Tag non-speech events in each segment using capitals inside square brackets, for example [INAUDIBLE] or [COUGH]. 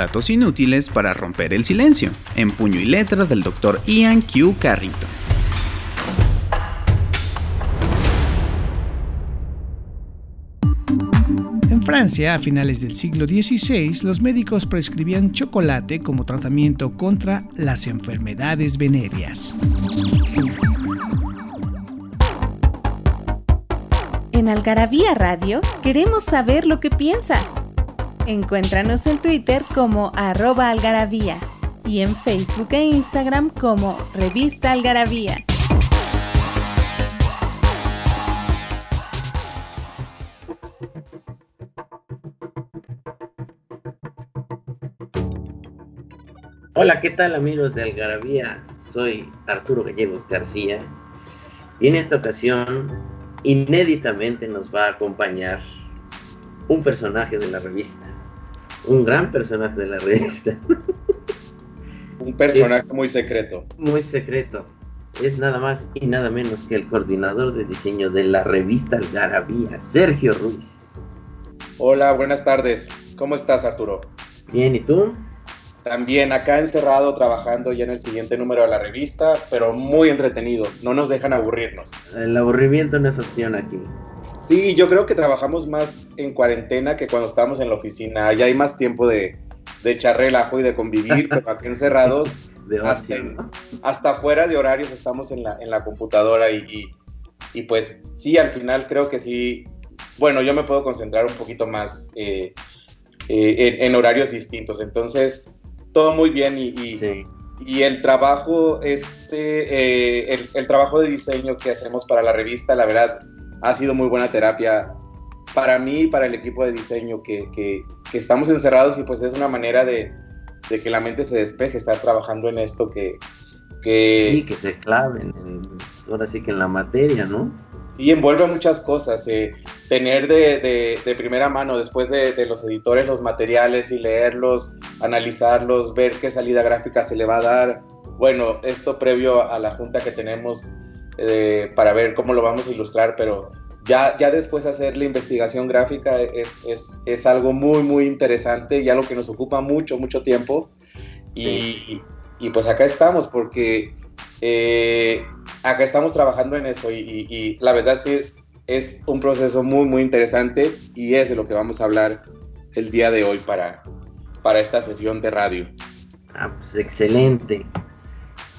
Datos inútiles para romper el silencio, en puño y letra del Dr. Ian Q. Carrington. En Francia, a finales del siglo XVI, los médicos prescribían chocolate como tratamiento contra las enfermedades venéreas. En Algarabía Radio queremos saber lo que piensas. Encuéntranos en Twitter como arroba algarabía y en Facebook e Instagram como revista algarabía. Hola, ¿qué tal amigos de Algarabía? Soy Arturo Gallegos García y en esta ocasión inéditamente nos va a acompañar un personaje de la revista, un gran personaje de la revista. [LAUGHS] Un personaje muy secreto. Muy secreto. Es nada más y nada menos que el coordinador de diseño de la revista Algarabía, Sergio Ruiz. Hola, buenas tardes. ¿Cómo estás, Arturo? Bien, ¿y tú? También acá encerrado trabajando ya en el siguiente número de la revista, pero muy entretenido. No nos dejan aburrirnos. El aburrimiento no es opción aquí. Sí, yo creo que trabajamos más en cuarentena que cuando estábamos en la oficina. Ya hay más tiempo de, de echar relajo y de convivir, pero aquí encerrados, [LAUGHS] De hasta, hasta fuera de horarios estamos en la, en la computadora y, y, y pues sí, al final creo que sí, bueno, yo me puedo concentrar un poquito más eh, eh, en, en horarios distintos. Entonces, todo muy bien y, y, Sí. y el trabajo, este, eh, el, el trabajo de diseño que hacemos para la revista, la verdad, ha sido muy buena terapia para mí y para el equipo de diseño que, que- que estamos encerrados y pues es una manera de, de que la mente se despeje, estar trabajando en esto que, que Sí, que se claven, en- ahora sí que en la materia, ¿no? sí envuelve muchas cosas. eh, tener de, de- de primera mano, después de, de los editores, los materiales y leerlos, analizarlos, ver qué salida gráfica se le va a dar. Bueno, esto previo a la junta que tenemos eh, para ver cómo lo vamos a ilustrar, pero ya, ya después hacer la investigación gráfica es, es, es algo muy, muy interesante y algo que nos ocupa mucho, mucho tiempo. Y, y pues acá estamos porque eh, acá estamos trabajando en eso y, y- y la verdad sí es un proceso muy, muy interesante y es de lo que vamos a hablar el día de hoy para, para esta sesión de radio. Ah, pues excelente.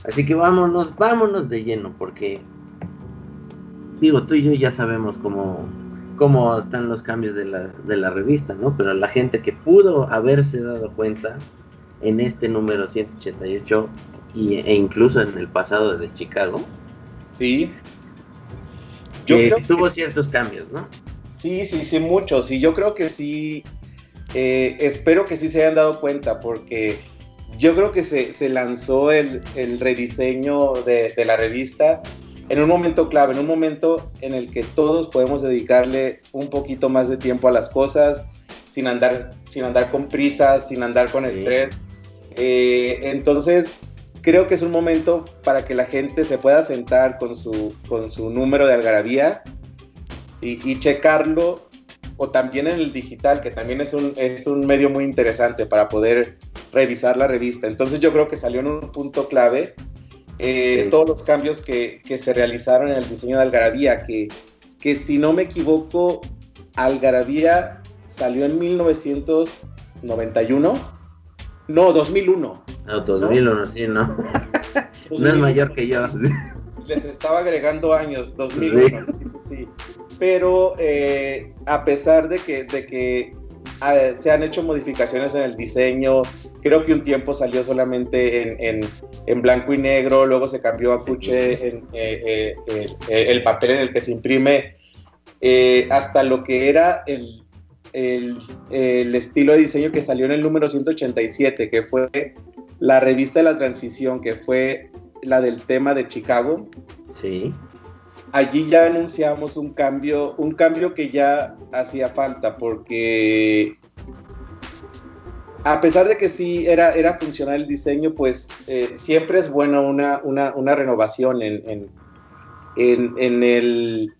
Así que vámonos, vámonos de lleno, porque digo, tú y yo ya sabemos cómo, cómo están los cambios de la, de la revista, ¿no? Pero la gente que pudo haberse dado cuenta en este número 188 y, e incluso en el pasado de Chicago, Sí. Yo que creo que- tuvo ciertos cambios, ¿no? Sí, sí, sí, muchos. Y yo creo que sí, eh, espero que sí se hayan dado cuenta, porque yo creo que se, se lanzó el, el rediseño de, de la revista en un momento clave, en un momento en el que todos podemos dedicarle un poquito más de tiempo a las cosas, sin andar, sin andar con prisas, sin andar con Sí. estrés. Eh, entonces, creo que es un momento para que la gente se pueda sentar con su, con su número de algarabía y, y checarlo, o también en el digital, que también es un, es un medio muy interesante para poder revisar la revista. Entonces yo creo que salió en un punto clave eh, Sí. todos los cambios que, que se realizaron en el diseño de Algarabía, que, que si no me equivoco, Algarabía salió en 1991. No, 2001. No, 2001, sí, ¿no? [LAUGHS] No es mayor que yo. [LAUGHS] les estaba agregando años, 2001. Sí. sí, sí. Pero eh, a pesar de que, de que ah, se han hecho modificaciones en el diseño, creo que un tiempo salió solamente en, en, en blanco y negro, luego se cambió a cuche en, eh, eh, el, el, papel en el que se imprime, eh, hasta lo que era el, el, el, estilo de diseño que salió en el número 187, que fue la revista de la transición, que fue la del tema de Chicago. Sí. Allí ya anunciamos un cambio, un cambio que ya hacía falta, porque a pesar de que sí era, era funcional el diseño, pues eh, siempre es bueno una, una, una renovación en, en, en, en, el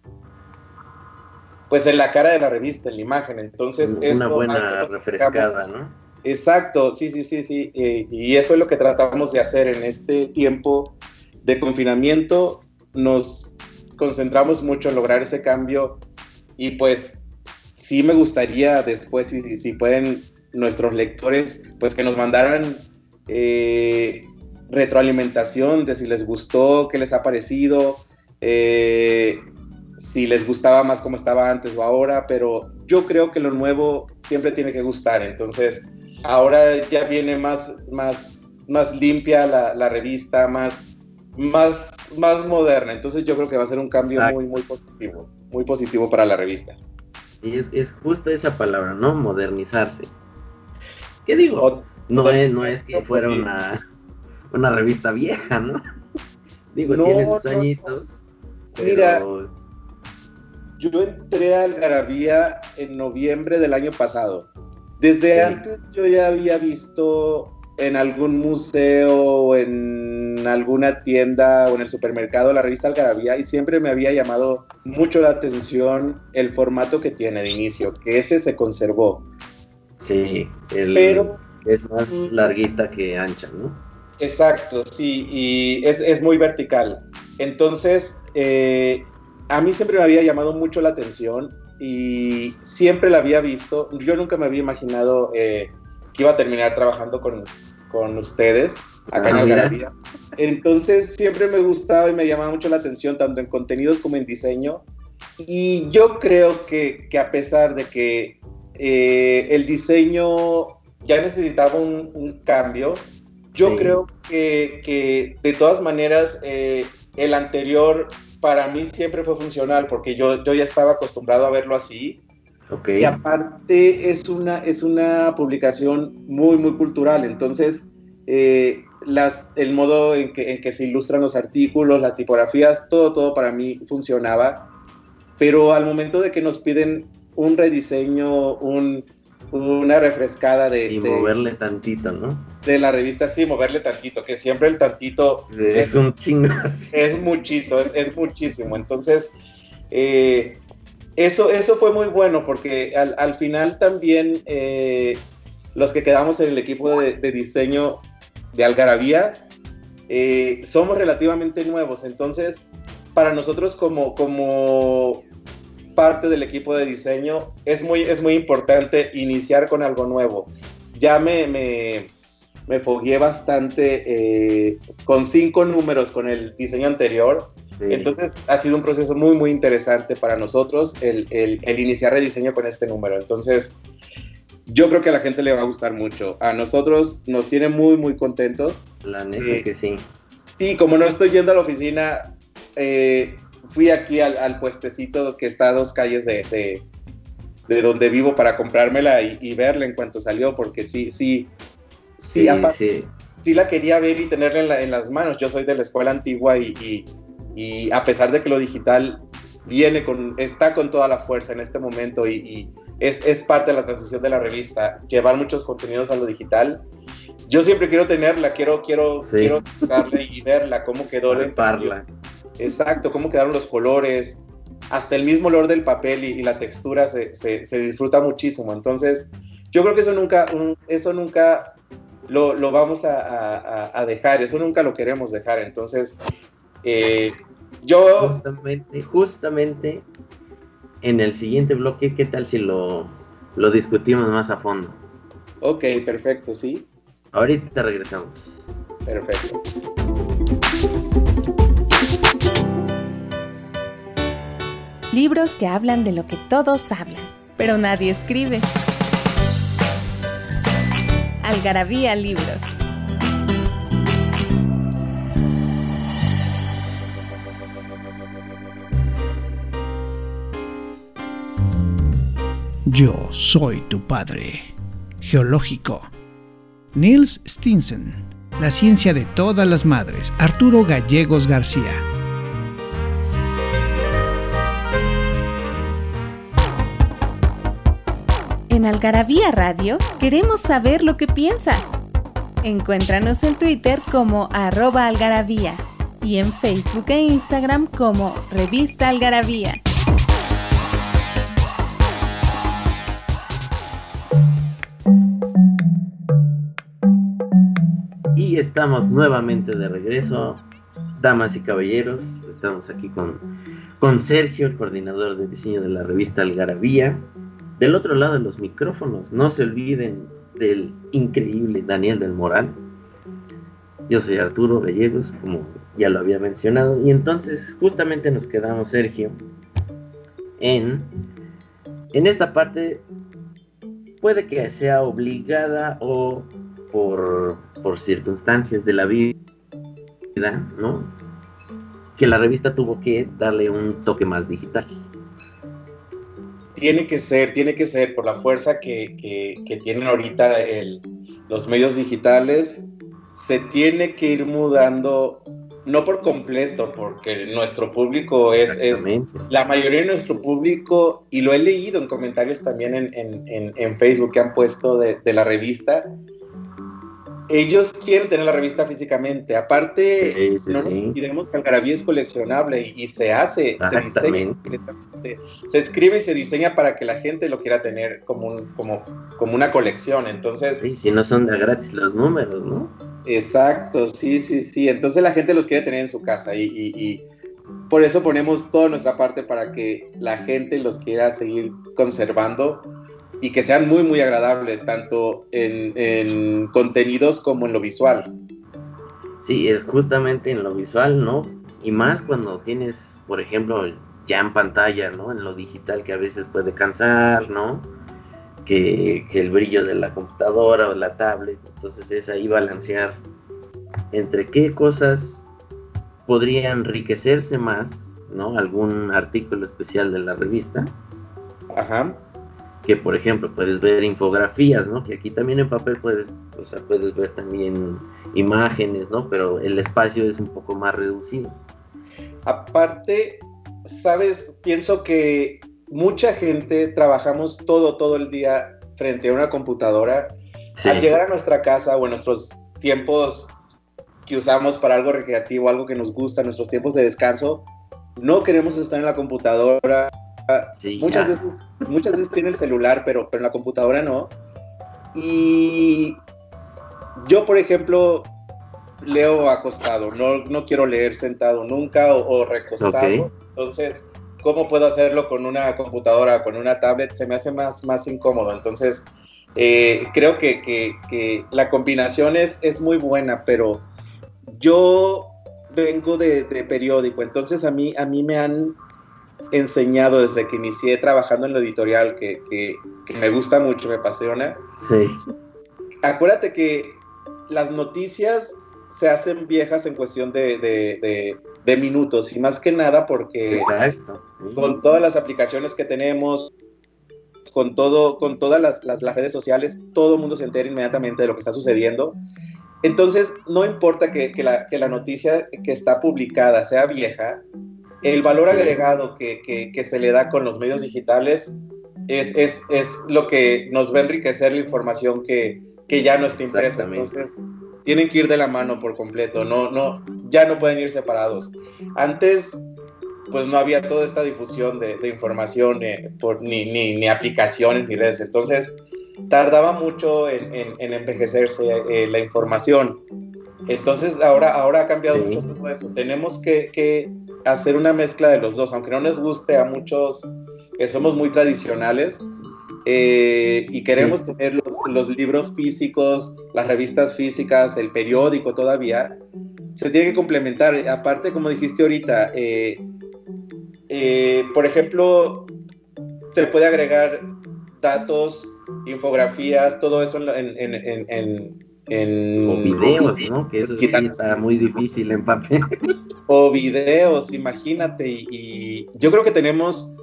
pues en la cara de la revista, en la imagen. Entonces, una buena refrescada, ¿no? Exacto, sí, sí, sí, sí. Eh, y eso es lo que tratamos de hacer en este tiempo de confinamiento. Nos concentramos mucho en lograr ese cambio y pues sí me gustaría después, si, si pueden nuestros lectores, pues que nos mandaran eh, retroalimentación de si les gustó, qué les ha parecido, eh, si les gustaba más como estaba antes o ahora, pero yo creo que lo nuevo siempre tiene que gustar, entonces ahora ya viene más, más, más limpia la, la revista, más, más, más moderna, entonces yo creo que va a ser un cambio muy, muy positivo, muy positivo para la revista. Y es, es justo esa palabra, ¿no? Modernizarse. ¿Qué digo? No es, no es que fuera una, una revista vieja, ¿no? [LAUGHS] Digo, tiene sus añitos. Mira, yo entré al Garabía en noviembre del año pasado. Desde antes yo ya había visto en algún museo o en alguna tienda o en el supermercado la revista Algarabía y siempre me había llamado mucho la atención el formato que tiene de inicio, que ese se conservó. Sí, pero es más larguita que ancha, ¿no? Exacto, sí, y es, muy vertical. Entonces, eh, a mí siempre me había llamado mucho la atención y siempre la había visto. Yo nunca me había imaginado eh, que iba a terminar trabajando con, ustedes acá en ah, Algarabía. Entonces, siempre me gustaba y me llamaba mucho la atención, tanto en contenidos como en diseño. Y yo creo que, que a pesar de que eh, el diseño ya necesitaba un, cambio. Yo creo que, de todas maneras eh, el anterior para mí siempre fue funcional porque yo, yo ya estaba acostumbrado a verlo así. Y aparte es una, es una publicación muy, muy cultural. Entonces, eh, las, el modo en que, en que se ilustran los artículos, las tipografías, todo, todo para mí funcionaba. Pero al momento de que nos piden un rediseño, un, una refrescada de... Y moverle tantito, ¿no? De la revista, sí, moverle tantito, que siempre el tantito... Es, un chingo. [LAUGHS] Es muchito, es, muchísimo. Entonces, eh, eso, eso fue muy bueno porque al, final también eh, los que quedamos en el equipo de, diseño de Algarabía eh, somos relativamente nuevos. Entonces, para nosotros como, como parte del equipo de diseño, es muy, es muy importante iniciar con algo nuevo. Ya me, me, me fogué bastante eh, con cinco números con el diseño anterior. Entonces ha sido un proceso muy, muy interesante para nosotros el, el, el, iniciar rediseño con este número. Entonces, yo creo que a la gente le va a gustar mucho. A nosotros nos tiene muy, muy contentos. La neta eh, que sí. Sí, como no estoy yendo a la oficina, eh, fui aquí al, puestecito que está a dos calles de, de, donde vivo para comprármela y, verla en cuanto salió, porque sí, sí, sí, sí, la quería ver y tenerla en, las manos. Yo soy de la escuela antigua y, y, a pesar de que lo digital viene con, está con toda la fuerza en este momento y, es, es, parte de la transición de la revista, llevar muchos contenidos a lo digital. Yo siempre quiero tenerla, quiero, quiero, quiero tocarla y verla, cómo quedó. Palparla. Exacto, cómo quedaron los colores, hasta el mismo olor del papel y, la textura se, disfruta muchísimo. Entonces, yo creo que eso nunca, eso nunca lo, vamos a, dejar, eso nunca lo queremos dejar. Entonces, eh, yo... Justamente, justamente en el siguiente bloque, ¿qué tal si lo, lo discutimos más a fondo? Ok, perfecto, sí. Ahorita regresamos. Perfecto. Libros que hablan de lo que todos hablan, pero nadie escribe. Algarabía Libros. Yo soy tu padre. Geológico. Niels Stinson. La ciencia de todas las madres. Arturo Gallegos García. En Algarabía Radio queremos saber lo que piensas. Encuéntranos en Twitter como arroba algarabía y en Facebook e Instagram como Revista Algarabía. Y estamos nuevamente de regreso, damas y caballeros. Estamos aquí con, con Sergio, el coordinador de diseño de la revista Algarabía. Del otro lado de los micrófonos, no se olviden del increíble Daniel del Moral. Yo soy Arturo Gallegos, como ya lo había mencionado. Y entonces justamente nos quedamos, Sergio, en, en esta parte, puede que sea obligada o por, por circunstancias de la vida, ¿no? Que la revista tuvo que darle un toque más digital tiene que ser, tiene que ser por la fuerza que, tienen ahorita los medios digitales, se tiene que ir mudando, no por completo, porque nuestro público es, la mayoría de nuestro público, y lo he leído en comentarios también en, Facebook que han puesto de, de la revista, ellos quieren tener la revista físicamente. Aparte, no nos diremos que Algarabía es coleccionable y, se hace, se, se escribe y se diseña para que la gente lo quiera tener como, un, como, como una colección. Entonces, sí, si no son de gratis los números, ¿no? Exacto, sí, sí, sí. Entonces la gente los quiere tener en su casa y, y por eso ponemos toda nuestra parte para que la gente los quiera seguir conservando y que sean muy, muy agradables, tanto en, contenidos como en lo visual. Sí, es justamente en lo visual, ¿no? Y más cuando tienes, por ejemplo, ya en pantalla, ¿no? En lo digital que a veces puede cansar, ¿no? Que, que, el brillo de la computadora o la tablet. Entonces es ahí balancear entre qué cosas podría enriquecerse más, ¿no? Algún artículo especial de la revista. Ajá que por ejemplo puedes ver infografías, ¿no? Que aquí también en papel puedes, o sea, puedes ver también imágenes, ¿no? Pero el espacio es un poco más reducido. Aparte, sabes, pienso que mucha gente trabajamos todo, todo el día frente a una computadora. Al llegar a nuestra casa o en nuestros tiempos que usamos para algo recreativo, algo que nos gusta, nuestros tiempos de descanso, no queremos estar en la computadora muchas, veces, muchas veces tiene el celular, pero, pero en la computadora no. Y yo, por ejemplo, leo acostado, no, no quiero leer sentado nunca o, recostado. Entonces, ¿cómo puedo hacerlo con una computadora, con una tablet? Se me hace más, más incómodo. Entonces, eh, creo que, que, la combinación es, es muy buena, pero yo vengo de, de, periódico, entonces a mí, a mí me han enseñado desde que inicié trabajando en lo editorial, que, que, me gusta mucho, me apasiona. Sí. Acuérdate que las noticias se hacen viejas en cuestión de, de, de, minutos y más que nada porque con todas las aplicaciones que tenemos, con, todo, con todas las, las, las, redes sociales, todo el mundo se entera inmediatamente de lo que está sucediendo. Entonces, no importa que, que, la, que la noticia que está publicada sea vieja, el valor agregado que, se le da con los medios digitales es, es, lo que nos va a enriquecer la información que, ya no está impresa. Entonces, tienen que ir de la mano por completo, no, no, ya no pueden ir separados. Antes, pues no había toda esta difusión de, información eh, por, ni, ni, aplicaciones ni redes. Entonces, tardaba mucho en, envejecerse eh, la información. Entonces, ahora, ahora ha cambiado mucho todo eso. Tenemos que, hacer una mezcla de los dos, aunque no nos guste a muchos que somos muy tradicionales eh, y queremos tener los, libros físicos, las revistas físicas, el periódico todavía, se tiene que complementar. Aparte, como dijiste ahorita, eh, eh, por ejemplo, se puede agregar datos, infografías, todo eso en o videos, ¿no? Que eso quizás está muy difícil en papel. [LAUGHS] O videos, imagínate. Y, yo creo que tenemos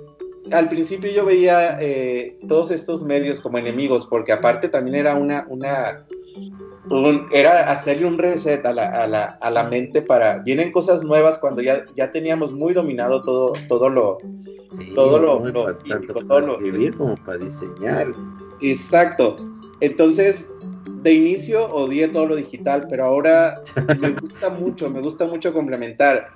al principio yo veía eh, todos estos medios como enemigos, porque aparte también era una, una era hacerle un reset a la, a, la, a la, mente para, vienen cosas nuevas cuando ya, ya teníamos muy dominado todo, todo lo, todo lo, tanto para escribir como para diseñar. Exacto. Entonces, de inicio odié todo lo digital, pero ahora me gusta [LAUGHS] mucho, me gusta mucho complementar.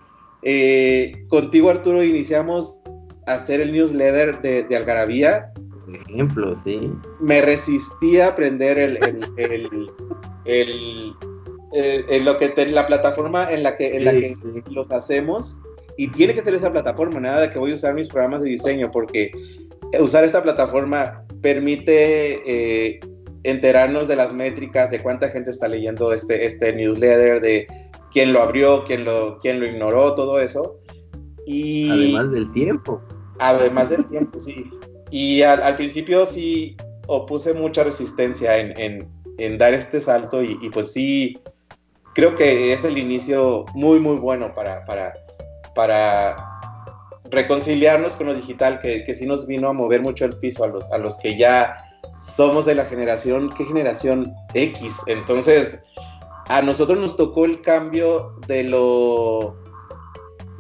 Eh, contigo, Arturo, iniciamos a hacer el newsletter de, de Algarabía. Por ejemplo, sí. Me resistí a aprender el, el, el, el lo que la plataforma en la que, en la que los hacemos. Y tiene que ser esa plataforma, nada de que voy a usar mis programas de diseño, porque usar esta plataforma permite eh, enterarnos de las métricas, de cuánta gente está leyendo este, este newsletter, de quién lo abrió, quién lo, quién lo ignoró, todo eso. Y, además del tiempo. Además del tiempo, sí. Y al, principio sí opuse mucha resistencia en, en, en dar este salto y, y, pues sí, creo que es el inicio muy, muy bueno para, para, para reconciliarnos con lo digital, que, que sí nos vino a mover mucho el piso a los, a los que ya somos de la generación, ¿qué generación X? Entonces, a nosotros nos tocó el cambio de lo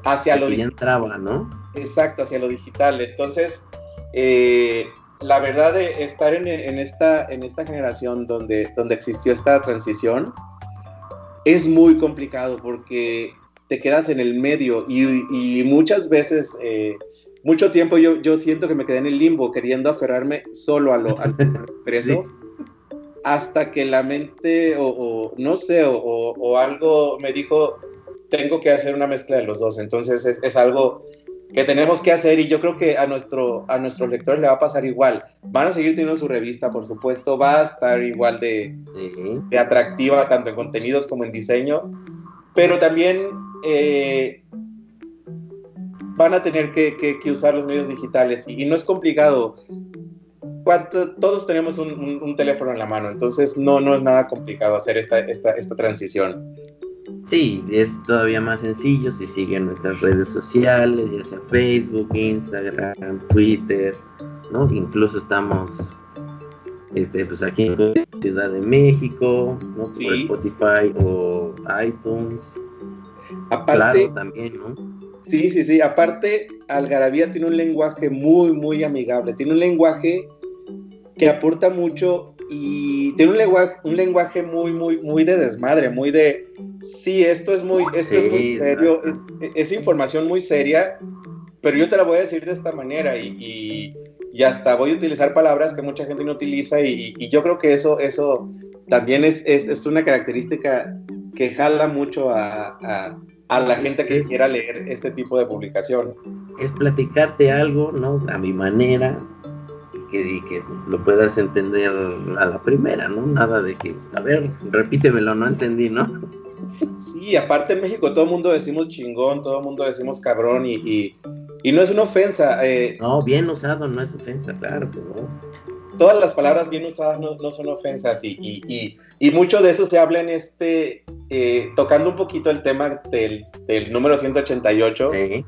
hacia lo digital. entraba, ¿no? Exacto, hacia lo digital. Entonces, eh, la verdad de estar en, en, esta, en esta generación donde, donde existió esta transición es muy complicado porque te quedas en el medio y, y muchas veces eh, mucho tiempo yo, yo siento que me quedé en el limbo queriendo aferrarme solo a lo, al [LAUGHS] preso. Hasta que la mente, o, no sé, o, o, algo me dijo, tengo que hacer una mezcla de los dos. Entonces es, es, algo que tenemos que hacer y yo creo que a, nuestro, a nuestros lectores le va a pasar igual. Van a seguir teniendo su revista, por supuesto, va a estar igual de, de atractiva, tanto en contenidos como en diseño, pero también eh, van a tener que, que, usar los medios digitales y, y no es complicado. ¿Cuánto, todos tenemos un, un, un, teléfono en la mano, entonces no, no es nada complicado hacer esta, esta, esta transición. Sí, es todavía más sencillo si siguen nuestras redes sociales, ya sea Facebook, Instagram, Twitter, ¿no? Incluso estamos este, pues aquí en Ciudad de México, ¿no? Por sí. Spotify o iTunes. Aparte, claro, también, ¿no? Sí, sí, sí. Aparte, Algarabía tiene un lenguaje muy, muy amigable. Tiene un lenguaje que aporta mucho y tiene un lenguaje, un lenguaje muy, muy, muy de desmadre, muy de, sí, esto es muy, esto sí, es muy serio, es, es, información muy seria, pero yo te la voy a decir de esta manera y, y, y hasta voy a utilizar palabras que mucha gente no utiliza y, y yo creo que eso, eso también es, es, es, una característica que jala mucho a, a, a la gente que es, quiera leer este tipo de publicación. Es platicarte algo, ¿no? A mi manera, que, y que lo puedas entender a la primera, ¿no? Nada de que, a ver, repítemelo, no entendí, ¿no? Sí, aparte en México todo el mundo decimos chingón, todo el mundo decimos cabrón y, y, y no es una ofensa. Eh, no, bien usado no es ofensa, claro, pero Todas las palabras bien usadas no, no son ofensas y, y, y, mucho de eso se habla en este, eh, tocando un poquito el tema del, del número 188, sí.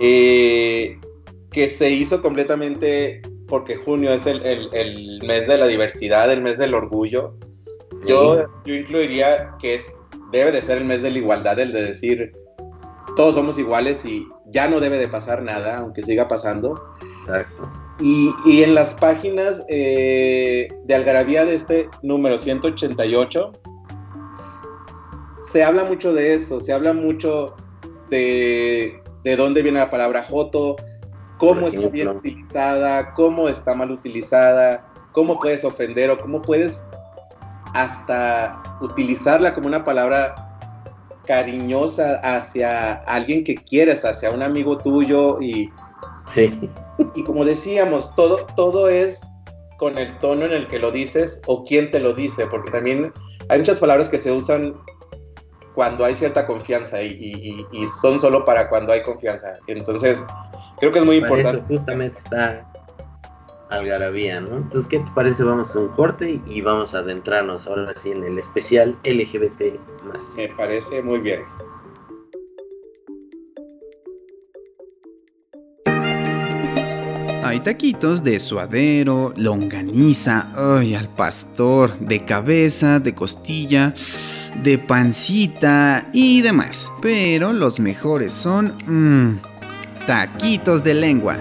eh, que se hizo completamente porque junio es el, el, el, mes de la diversidad, el mes del orgullo. Sí. Yo, yo incluiría que es, debe de ser el mes de la igualdad, el de decir todos somos iguales y ya no debe de pasar nada, aunque siga pasando. Exacto. Y, y en las páginas eh, de Algarabía de este número 188, se habla mucho de eso, se habla mucho de, de dónde viene la palabra Joto, cómo está bien utilizada, cómo está mal utilizada, cómo puedes ofender o cómo puedes hasta utilizarla como una palabra cariñosa hacia alguien que quieres, hacia un amigo tuyo y, sí. y como decíamos, todo, todo es con el tono en el que lo dices o quién te lo dice, porque también hay muchas palabras que se usan cuando hay cierta confianza y, y, y son solo para cuando hay confianza. Entonces, Creo que es muy Para importante. Eso justamente está Algarabía, ¿no? Entonces, ¿qué te parece? Vamos a un corte y vamos a adentrarnos ahora sí en el especial LGBT. Me parece muy bien. Hay taquitos de suadero, longaniza, ay, al pastor, de cabeza, de costilla, de pancita y demás. Pero los mejores son mmm, taquitos de lengua.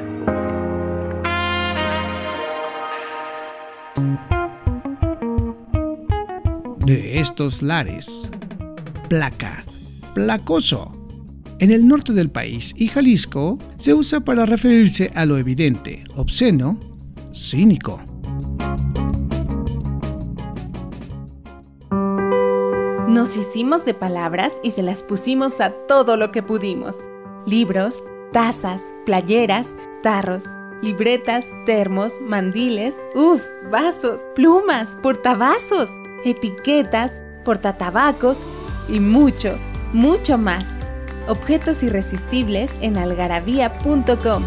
De estos lares, placa, placoso en el norte del país y Jalisco se usa para referirse a lo evidente, obsceno, cínico. Nos hicimos de palabras y se las pusimos a todo lo que pudimos. Libros, tazas, playeras, tarros, libretas, termos, mandiles, uff, vasos, plumas, portavasos, etiquetas, portatabacos y mucho, mucho más objetos irresistibles en algarabía.com.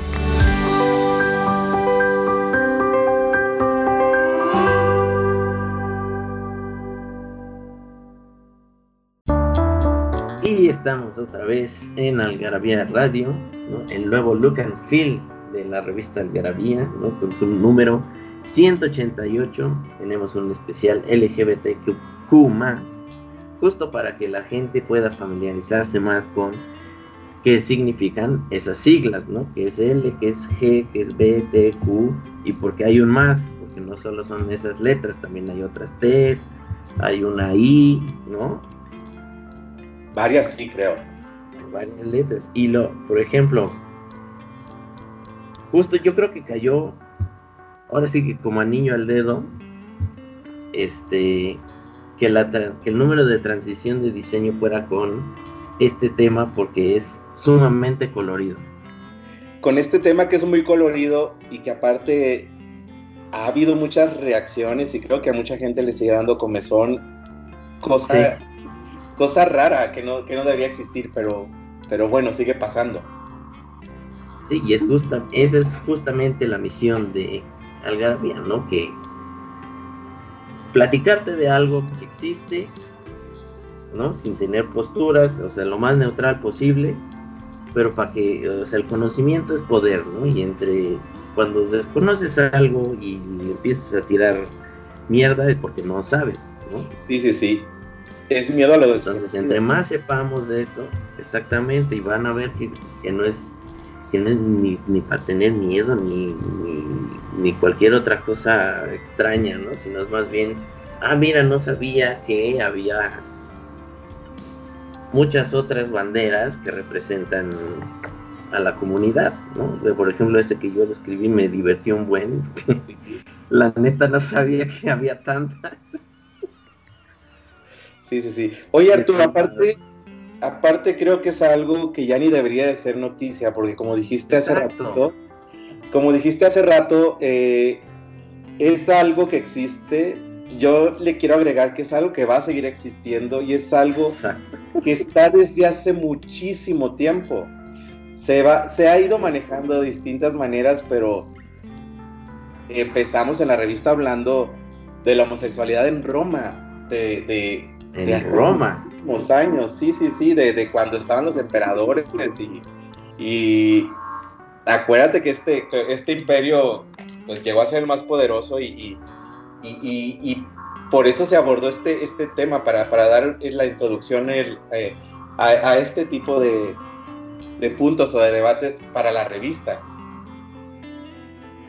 Y estamos otra vez en Algarabía Radio, el nuevo look and feel de la revista Algarabía, con su número 188. Tenemos un especial LGBTQ justo para que la gente pueda familiarizarse más con qué significan esas siglas, ¿no? Que es L, que es G, que es B, T, Q, y porque hay un más, porque no solo son esas letras, también hay otras T, hay una I, ¿no? Varias sí, creo. Varias letras. Y lo, por ejemplo, justo yo creo que cayó, ahora sí que como niño al dedo, este, que, el número de transición de diseño fuera con este tema porque es sumamente colorido. Con este tema que es muy colorido y que aparte ha habido muchas reacciones y creo que a mucha gente le sigue dando comezón, cosa, cosa rara que no, que no debería existir, pero, pero bueno, sigue pasando. Sí, y es justa, esa es justamente la misión de Algarabía, ¿no? Que platicarte de algo que existe, ¿no? Sin tener posturas, o sea, lo más neutral posible, pero para que, o sea, el conocimiento es poder, ¿no? Y entre cuando desconoces algo y empiezas a tirar mierda es porque no sabes, ¿no? Sí, sí, sí. Es miedo a lo Entonces, entre más sepamos de esto, exactamente, y van a ver que, que no es ni, ni para tener miedo ni, ni, cualquier otra cosa extraña, ¿no? Sino es más bien, ah, mira, no sabía que había muchas otras banderas que representan a la comunidad, ¿no? Por ejemplo, ese que yo lo escribí me divirtió un buen. la neta no sabía que había tantas. Sí, sí, sí. Oye, Arturo, aparte, aparte creo que es algo que ya ni debería de ser noticia, porque como dijiste hace rato, como dijiste hace rato, eh, es algo que existe. Yo le quiero agregar que es algo que va a seguir existiendo y es algo que está desde hace muchísimo tiempo. Se, va, se ha ido manejando de distintas maneras, pero empezamos en la revista hablando de la homosexualidad en Roma, de, de, en Roma años, sí, sí, sí, de, cuando estaban los emperadores y, acuérdate que este, este imperio pues llegó a ser el más poderoso y, y, por eso se abordó este, este tema, para, para dar la introducción eh, a, este tipo de, de puntos o de debates para la revista.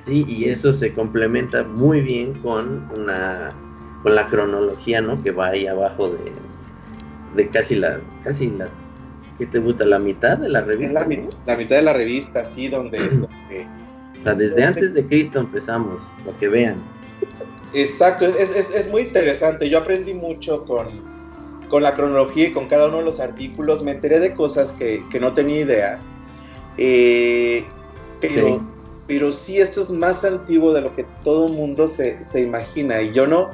Sí, y eso se complementa muy bien con una con la cronología, ¿no? Que va ahí abajo de, de casi la, casi la, ¿qué te gusta? ¿La mitad de la revista? La, mitad de la revista, sí, donde, o sea, desde antes de Cristo empezamos, lo que vean. Exacto, es, muy interesante. Yo aprendí mucho con, con, la cronología y con cada uno de los artículos. Me enteré de cosas que, no tenía idea. Eh, pero, sí. pero sí, esto es más antiguo de lo que todo el mundo se, se imagina. Y yo no,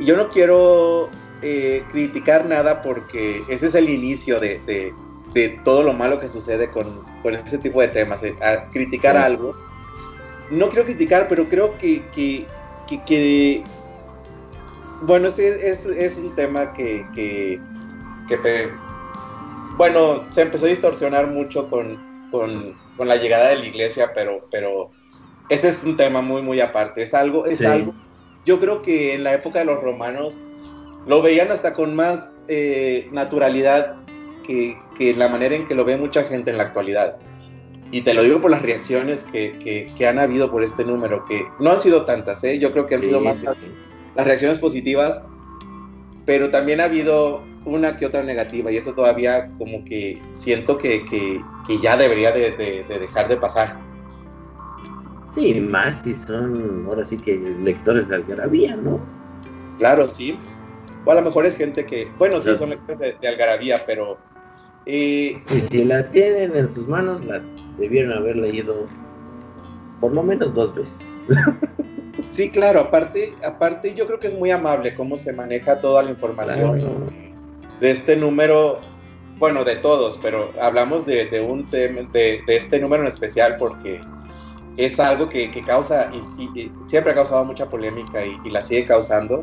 yo no quiero eh, criticar nada porque ese es el inicio de, todo lo malo que sucede con, ese tipo de temas. Eh, criticar algo. No quiero criticar, pero creo que, que, bueno, es, es, un tema que, que, bueno, se empezó a distorsionar mucho con, con, la llegada de la iglesia, pero, pero ese es un tema muy, muy aparte. Es algo, es algo, yo creo que en la época de los romanos lo veían hasta con más eh, naturalidad que, que, la manera en que lo ve mucha gente en la actualidad. Y te lo digo por las reacciones que, que, han habido por este número, que no han sido tantas, ¿eh? yo creo que han sido más las reacciones positivas, pero también ha habido una que otra negativa y eso todavía como que siento que, que ya debería de, de, de dejar de pasar. Sí, más si son ahora sí que lectores de Algarabía, ¿no? Claro, sí. O a lo mejor es gente que, bueno, sí, son lectores de, Algarabía, pero... Eh, si la tienen en sus manos, la debieron haber leído por lo menos dos veces. [LAUGHS] sí, claro, aparte, aparte yo creo que es muy amable cómo se maneja toda la información de este número, bueno, de todos, pero hablamos de, de un tema, de, de este número en especial porque es algo que, causa y, siempre ha causado mucha polémica y, la sigue causando.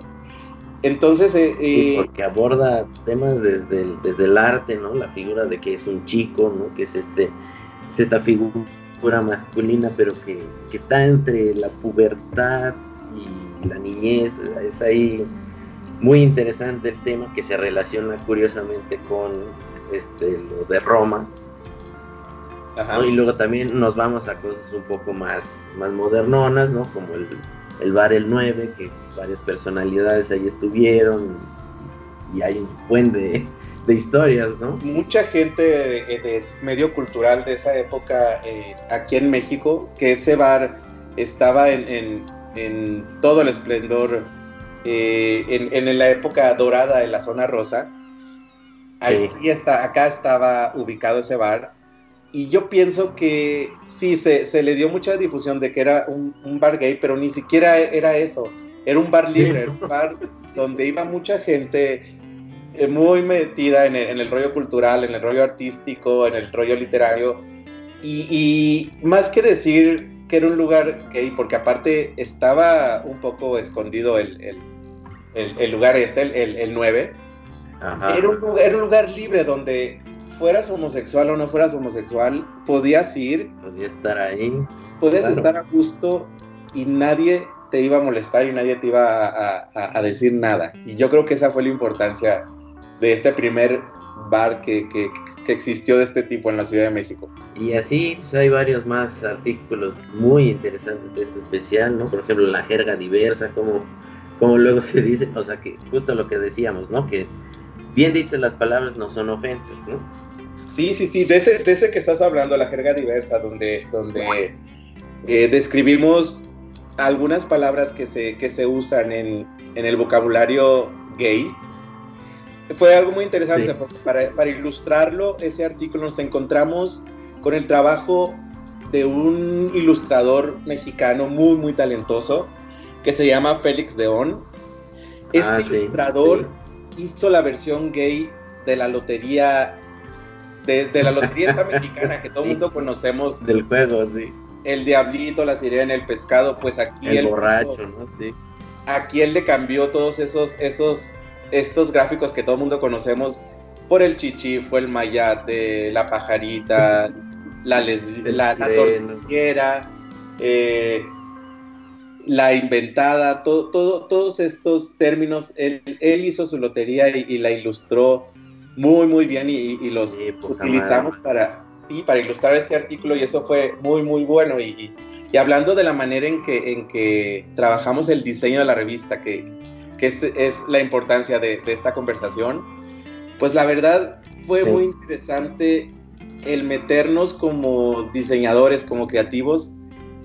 Entonces, eh, sí, eh, porque aborda temas desde el, desde el arte, ¿no? La figura de que es un chico, ¿no? Que es este esta figura masculina, pero que, que está entre la pubertad y la niñez. Es ahí muy interesante el tema que se relaciona curiosamente con este lo de Roma y luego también nos vamos a cosas un poco más, más modernonas, ¿no? Como el, el bar El 9, que varias personalidades ahí estuvieron y hay un buen de, historias, ¿no? Mucha gente de, medio cultural de esa época eh, aquí en México, que ese bar estaba en, todo el esplendor, eh, en, la época dorada de la zona rosa. Aquí está, acá estaba ubicado ese bar y yo pienso que sí, se, se, le dio mucha difusión de que era un, un, bar gay, pero ni siquiera era eso. Era un bar libre, un bar [LAUGHS] donde iba mucha gente eh, muy metida en el, en el, rollo cultural, en el rollo artístico, en el rollo literario. Y, y, más que decir que era un lugar gay, porque aparte estaba un poco escondido el, el, el lugar este, el, el 9, era un, era un lugar libre donde fueras homosexual o no fueras homosexual, podías ir. Podías estar ahí. Podías estar a gusto y nadie te iba a molestar y nadie te iba a, decir nada. Y yo creo que esa fue la importancia de este primer bar que, que, existió de este tipo en la Ciudad de México. Y así pues, hay varios más artículos muy interesantes de este especial, ¿no? Por ejemplo, la jerga diversa, como, como luego se dice, o sea, que justo lo que decíamos, ¿no? Que bien dichas las palabras no son ofensas, ¿no? Sí, sí, sí, de ese, de ese que estás hablando, la jerga diversa, donde, donde eh, describimos algunas palabras que se, que se usan en, en el vocabulario gay. Fue algo muy interesante, porque para, para ilustrarlo, ese artículo nos encontramos con el trabajo de un ilustrador mexicano muy, muy talentoso, que se llama Félix Deón. Este ah, ilustrador hizo la versión gay de la lotería de, la lotería mexicana que todo el mundo conocemos. Del juego, sí. El diablito, la sirena, el pescado, pues aquí el borracho, ¿no? Sí. Aquí él le cambió todos esos, esos, estos gráficos que todo el mundo conocemos por el chichifo, el mayate, la pajarita, la, la, la eh, la inventada, todo, todo, todos estos términos, él, él hizo su lotería y, la ilustró muy, muy bien y, los utilizamos para, sí, para ilustrar este artículo y eso fue muy, muy bueno. Y, hablando de la manera en que, en que trabajamos el diseño de la revista, que, que es, es, la importancia de, de, esta conversación, pues la verdad fue muy interesante el meternos como diseñadores, como creativos,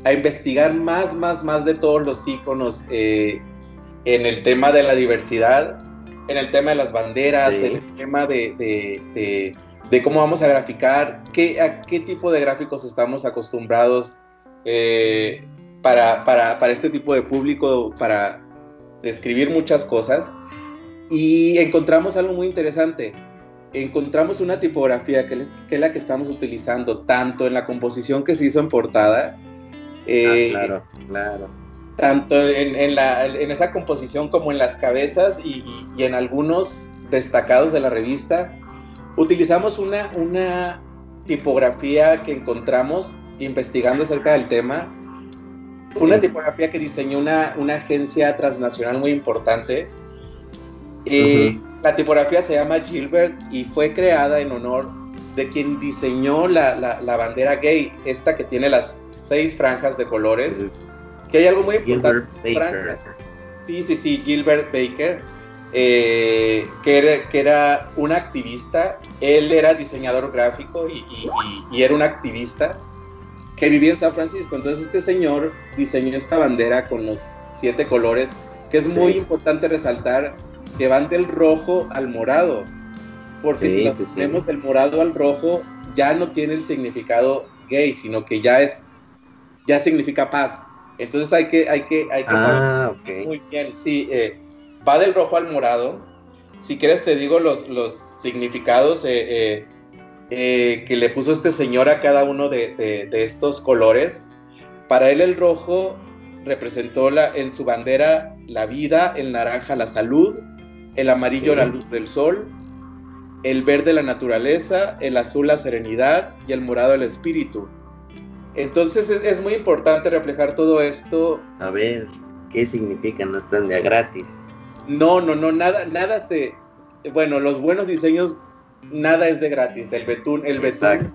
a investigar más, más, más de todos los iconos eh, en el tema de la diversidad en el tema de las banderas, en el tema de, cómo vamos a graficar, qué, a qué tipo de gráficos estamos acostumbrados eh, para, para, este tipo de público, para describir muchas cosas. Y encontramos algo muy interesante. Encontramos una tipografía que, es la que estamos utilizando tanto en la composición que se hizo en portada. Ah, eh, claro, claro tanto en, la, en, esa composición como en las cabezas y, en algunos destacados de la revista. Utilizamos una, una tipografía que encontramos investigando acerca del tema, Fue una tipografía que diseñó una, una agencia transnacional muy importante. Eh, la tipografía se llama Gilbert y fue creada en honor de quien diseñó la, la, bandera gay, esta que tiene las seis franjas de colores. Que hay algo muy importante. Baker. Sí, sí, sí, Gilbert Baker, eh, que, era, que, era, un activista. Él era diseñador gráfico y, y, era un activista que vivía en San Francisco. Entonces este señor diseñó esta bandera con los siete colores, que es muy importante resaltar que van del rojo al morado. Porque si nos ponemos del morado al rojo, ya no tiene el significado gay, sino que ya es, ya significa paz. Entonces hay que, hay que, hay que ah, saber muy bien. Sí, eh, va del rojo al morado. Si quieres te digo los, los significados eh, eh, que le puso este señor a cada uno de, de, estos colores. Para él el rojo representó la, en su bandera la vida, el naranja la salud, el amarillo la luz del sol, el verde la naturaleza, el azul la serenidad y el morado el espíritu. Entonces es, muy importante reflejar todo esto. A ver, ¿qué significa? No están de gratis. No, no, no, nada, nada se. Bueno, los buenos diseños, nada es de gratis. El betún, el betún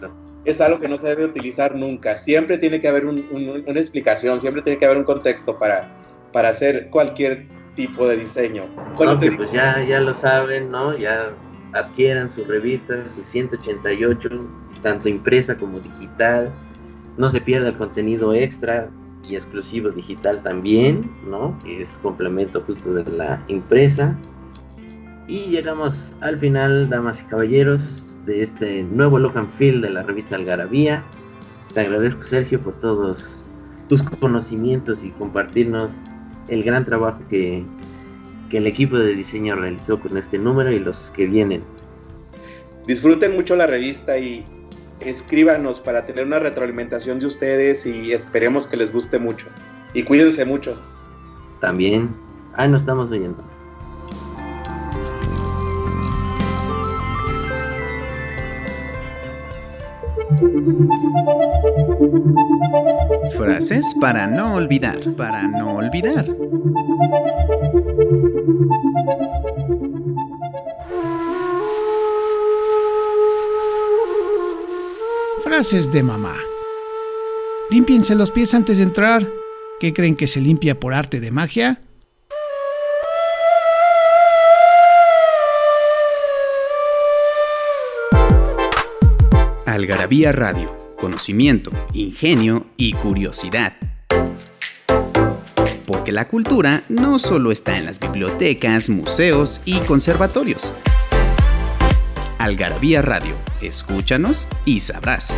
es algo que no se debe utilizar nunca. Siempre tiene que haber una explicación, siempre tiene que haber un contexto para, para hacer cualquier tipo de diseño. Bueno, pues ya, ya lo saben, ¿no? Ya adquieran su revista, su 188, tanto impresa como digital. No se pierda el contenido extra y exclusivo digital también, ¿no? Que es complemento justo de la impresa. Y llegamos al final, damas y caballeros, de este nuevo look and feel de la revista Algarabía. Te agradezco, Sergio, por todos tus conocimientos y compartirnos el gran trabajo que, el equipo de diseño realizó con este número y los que vienen. Disfruten mucho la revista y escríbanos para tener una retroalimentación de ustedes y esperemos que les guste mucho. Y cuídense mucho. También. Ahí nos estamos oyendo. Frases para no olvidar, para no olvidar. Frases de mamá. Límpiense los pies antes de entrar. ¿Qué creen que se limpia por arte de magia? Algarabía Radio, conocimiento, ingenio y curiosidad. Porque la cultura no solo está en las bibliotecas, museos y conservatorios. Algarabía Radio, escúchanos y sabrás.